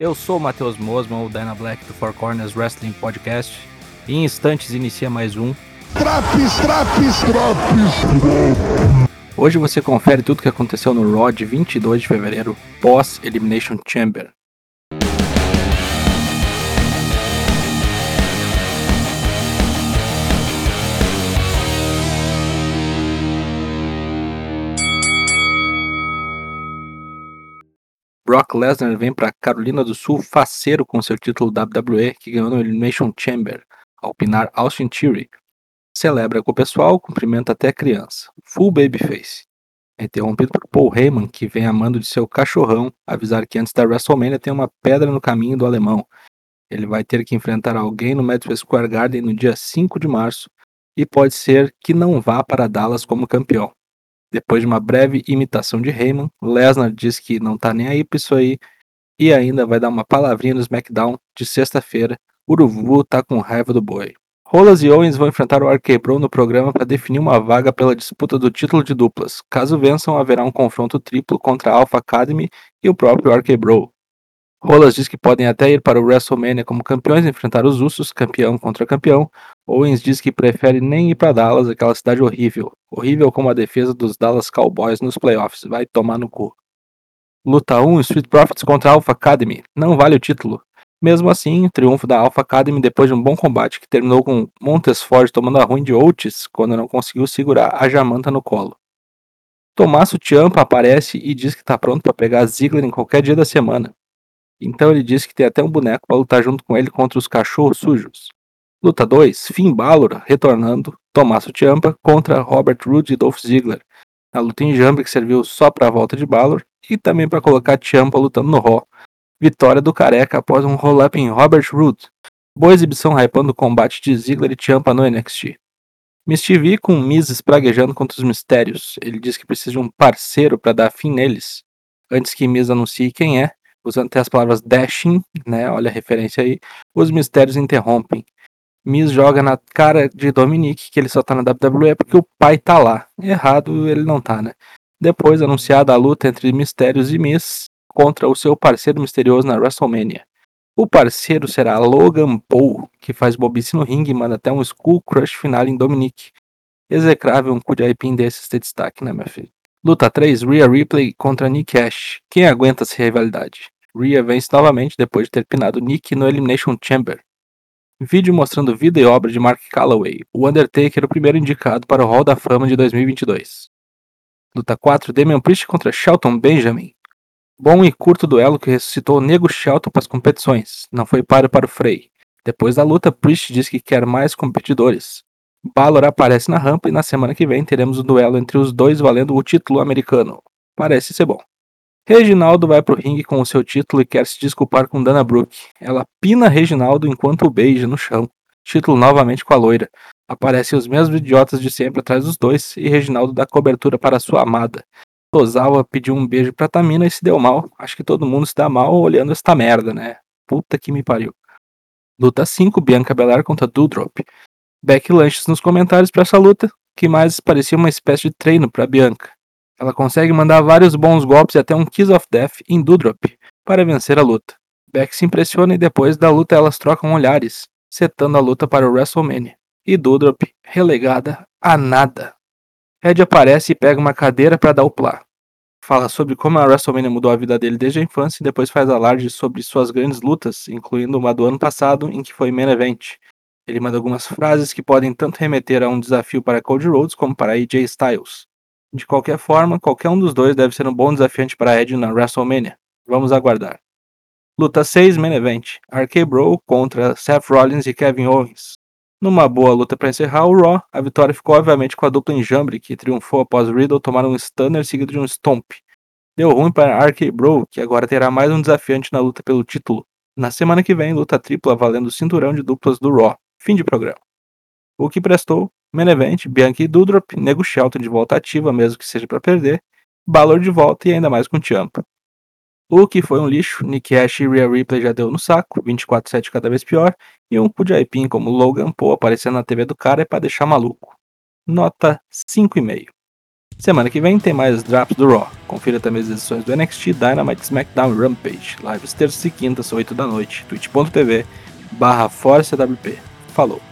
Eu sou o Matheus Mosman, o Dyna Black do Four Corners Wrestling Podcast. E em instantes inicia mais um. Traps, traps, traps! Hoje você confere tudo o que aconteceu no Raw de 22 de fevereiro, pós Elimination Chamber. Brock Lesnar vem para Carolina do Sul faceiro com seu título WWE que ganhou no Elimination Chamber, ao pinar Austin Theory. Celebra com o pessoal, cumprimenta até a criança. Full babyface. É interrompido por Paul Heyman, que vem amando de seu cachorrão avisar que antes da WrestleMania tem uma pedra no caminho do alemão. Ele vai ter que enfrentar alguém no Madison Square Garden no dia 5 de março e pode ser que não vá para Dallas como campeão. Depois de uma breve imitação de Heyman, Lesnar diz que não tá nem aí pra isso aí e ainda vai dar uma palavrinha no SmackDown de sexta-feira. Uruvu tá com raiva do boi. Rolas e Owens vão enfrentar o RK-Bro no programa para definir uma vaga pela disputa do título de duplas. Caso vençam, haverá um confronto triplo contra a Alpha Academy e o próprio RK-Bro. Rolas diz que podem até ir para o WrestleMania como campeões enfrentar os Usos, campeão contra campeão. Owens diz que prefere nem ir para Dallas, aquela cidade horrível. Horrível como a defesa dos Dallas Cowboys nos playoffs. Vai tomar no cu. Luta 1, Street Profits contra Alpha Academy. Não vale o título. Mesmo assim, o triunfo da Alpha Academy depois de um bom combate que terminou com Montesford tomando a ruim de Oates quando não conseguiu segurar a Jamanta no colo. Tommaso Ciampa aparece e diz que está pronto para pegar Ziggler em qualquer dia da semana. Então ele disse que tem até um boneco para lutar junto com ele contra os cachorros sujos. Luta 2, Finn Balor retornando, Tommaso Ciampa contra Robert Roode e Dolph Ziggler. A luta em Jambi que serviu só para a volta de Balor e também para colocar Ciampa lutando no Raw. Vitória do Careca após um roll-up em Robert Roode. Boa exibição hypando o combate de Ziggler e Ciampa no NXT. Miss TV com Miz espraguejando contra os mistérios. Ele diz que precisa de um parceiro para dar fim neles. Antes que Miz anuncie quem é, usando até as palavras dashing, né? Olha a referência aí. Os mistérios interrompem. Miz joga na cara de Dominique que ele só tá na WWE porque o pai tá lá. Errado ele não tá, né? Depois anunciada a luta entre Mistérios e Miz contra o seu parceiro misterioso na WrestleMania. O parceiro será Logan Paul, que faz bobice no ringue e manda até um Skull Crush final em Dominique. Execrável um cu de aipim desses ter destaque, né, minha filha? Luta 3, Rhea Ripley contra Nick Ash. Quem aguenta essa rivalidade? Rhea vence novamente depois de ter pinado Nick no Elimination Chamber. Vídeo mostrando vida e obra de Mark Calloway, o Undertaker o primeiro indicado para o Hall da Fama de 2022. Luta 4, Damian Priest contra Shelton Benjamin. Bom e curto duelo que ressuscitou o Nego Shelton para as competições. Não foi páreo para o Frey. Depois da luta, Priest diz que quer mais competidores. Balor aparece na rampa e na semana que vem teremos um duelo entre os dois valendo o título americano. Parece ser bom. Reginaldo vai pro ringue com o seu título e quer se desculpar com Dana Brooke. Ela pina Reginaldo enquanto o beija no chão. Título novamente com a loira. Aparecem os mesmos idiotas de sempre atrás dos dois e Reginaldo dá cobertura para sua amada. Tozawa pediu um beijo pra Tamina e se deu mal. Acho que todo mundo se dá mal olhando esta merda, né? Puta que me pariu. Luta 5, Bianca Belair contra Doudrop. Beck lanches nos comentários para essa luta, que mais parecia uma espécie de treino para Bianca. Ela consegue mandar vários bons golpes e até um Kiss of Death em Doudrop para vencer a luta. Beck se impressiona e depois da luta elas trocam olhares, setando a luta para o WrestleMania. E Doudrop relegada a nada. Ed aparece e pega uma cadeira para dar o plá. Fala sobre como a WrestleMania mudou a vida dele desde a infância e depois faz alarde sobre suas grandes lutas, incluindo uma do ano passado em que foi main event, ele manda algumas frases que podem tanto remeter a um desafio para Cody Rhodes como para AJ Styles. De qualquer forma, qualquer um dos dois deve ser um bom desafiante para Ed na WrestleMania. Vamos aguardar. Luta 6 Main Event: RK Bro contra Seth Rollins e Kevin Owens. Numa boa luta para encerrar o Raw, a vitória ficou obviamente com a dupla enjambre, que triunfou após Riddle tomar um stunner seguido de um stomp. Deu ruim para RK Bro, que agora terá mais um desafiante na luta pelo título. Na semana que vem, luta tripla valendo o cinturão de duplas do Raw. Fim de programa. O que prestou, Menevent, Bianchi e Dudrop, Nego Shelton de volta ativa, mesmo que seja para perder, Balor de volta e ainda mais com Ciampa. O que foi um lixo, Nick Ash e Rhea Ripley já deu no saco, 24-7 cada vez pior, e um Pujaipin como Logan Paul aparecendo na TV do cara é para deixar maluco. Nota 5,5. Semana que vem tem mais drops do Raw. Confira também as edições do NXT, Dynamite, SmackDown Rampage. Lives terças e quintas, 8 da noite. twitch.tv barra ForceWP. Falou!